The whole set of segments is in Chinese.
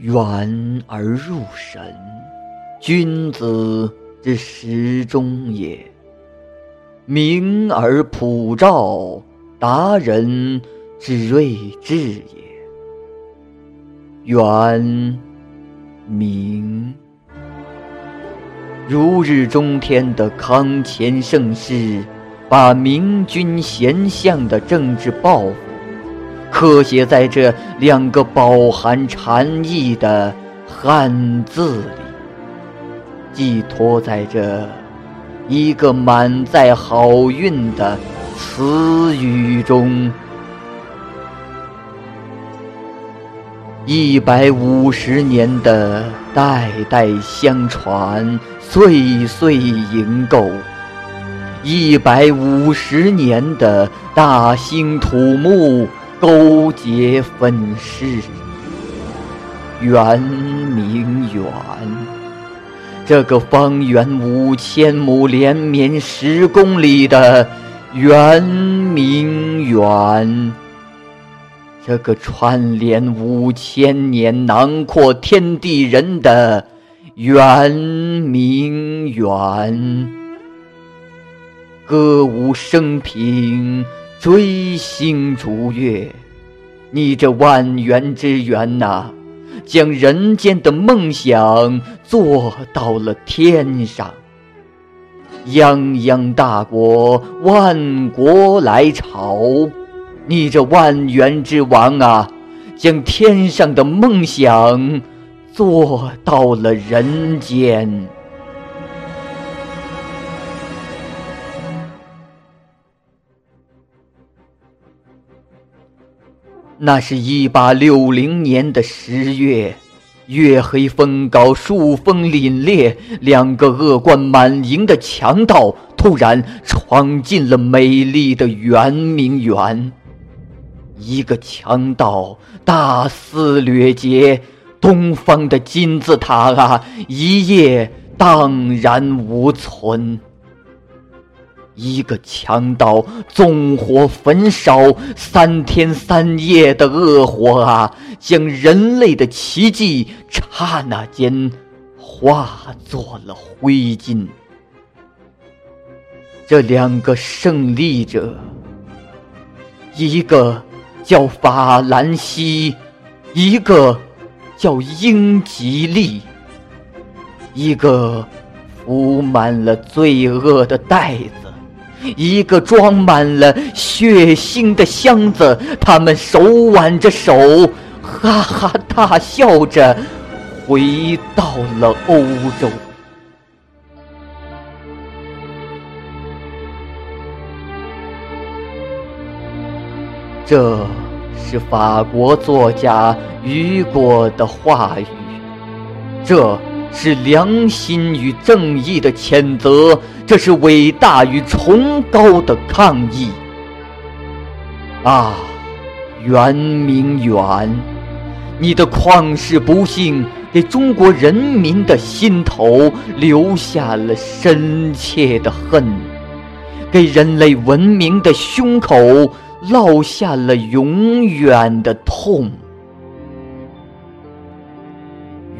远而入神，君子之时中也；明而普照，达人之睿智也。远明，如日中天的康乾盛世，把明君贤相的政治抱负。刻写在这两个饱含禅意的汉字里，寄托在这一个满载好运的词语中。一百五十年的代代相传，岁岁营构；一百五十年的大兴土木。勾结分饰，圆明园，这个方圆五千亩、连绵十公里的圆明园，这个串联五千年、囊括天地人的圆明园，歌舞升平。追星逐月，你这万园之园呐，将人间的梦想做到了天上。泱泱大国，万国来朝，你这万园之王啊，将天上的梦想做到了人间。那是一八六零年的十月，月黑风高，树风凛冽，两个恶贯满盈的强盗突然闯进了美丽的圆明园。一个强盗大肆掠劫，东方的金字塔啊，一夜荡然无存。一个强盗纵火焚烧，三天三夜的恶火啊，将人类的奇迹刹那间化作了灰烬。这两个胜利者，一个叫法兰西，一个叫英吉利，一个铺满了罪恶的袋子。一个装满了血腥的箱子，他们手挽着手，哈哈大笑着，回到了欧洲。这是法国作家雨果的话语，这。是良心与正义的谴责，这是伟大与崇高的抗议。啊，圆明园，你的旷世不幸给中国人民的心头留下了深切的恨，给人类文明的胸口烙下了永远的痛。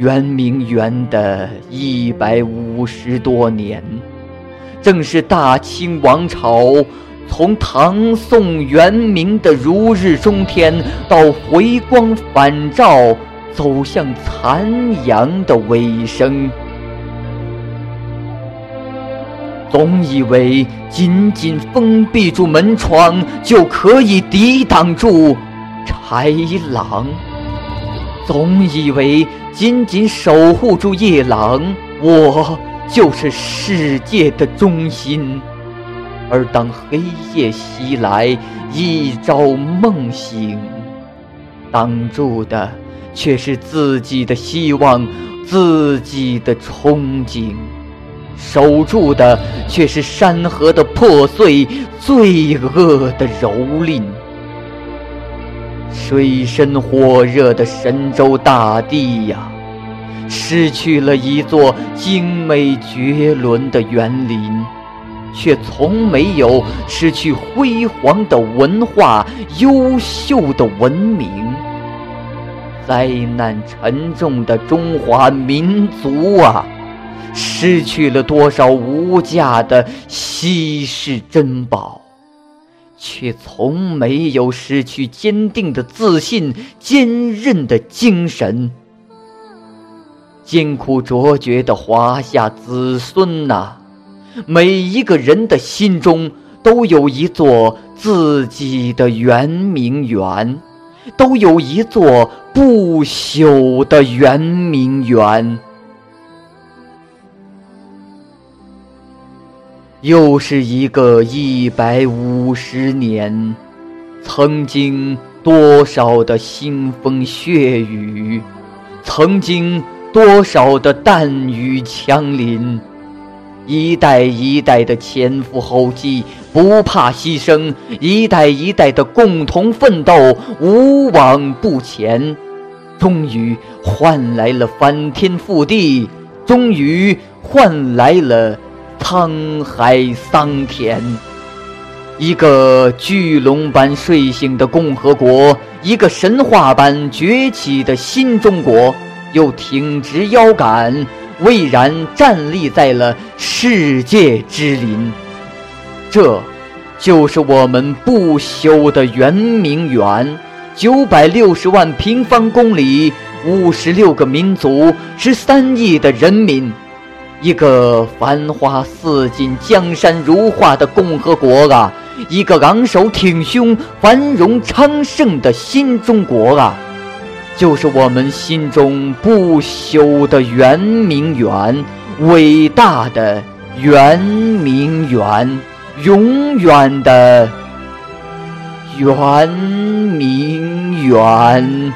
圆明园的一百五十多年，正是大清王朝从唐宋元明的如日中天，到回光返照，走向残阳的尾声。总以为紧紧封闭住门窗，就可以抵挡住豺狼。总以为紧紧守护住夜郎，我就是世界的中心。而当黑夜袭来，一朝梦醒，挡住的却是自己的希望，自己的憧憬；守住的却是山河的破碎，罪恶的蹂躏。水深火热的神州大地呀，失去了一座精美绝伦的园林，却从没有失去辉煌的文化、优秀的文明。灾难沉重的中华民族啊，失去了多少无价的稀世珍宝，却从没有失去坚定的自信、坚韧的精神。艰苦卓绝的华夏子孙呐，每一个人的心中都有一座自己的圆明园。都有一座不朽的圆明园。又是一个一百五十年，曾经多少的腥风血雨，曾经多少的弹雨枪林。一代一代的前赴后继，不怕牺牲；一代一代的共同奋斗，无往不前，终于换来了翻天覆地，终于换来了沧海桑田。一个巨龙般睡醒的共和国，一个神话般崛起的新中国，又挺直腰杆。巍然站立在了世界之林，这，就是我们不朽的圆明园。九百六十万平方公里，五十六个民族，十三亿的人民，一个繁花似锦、江山如画的共和国啊！一个昂首挺胸、繁荣昌盛的新中国啊！就是我们心中不朽的圆明园，伟大的圆明园，永远的圆明园。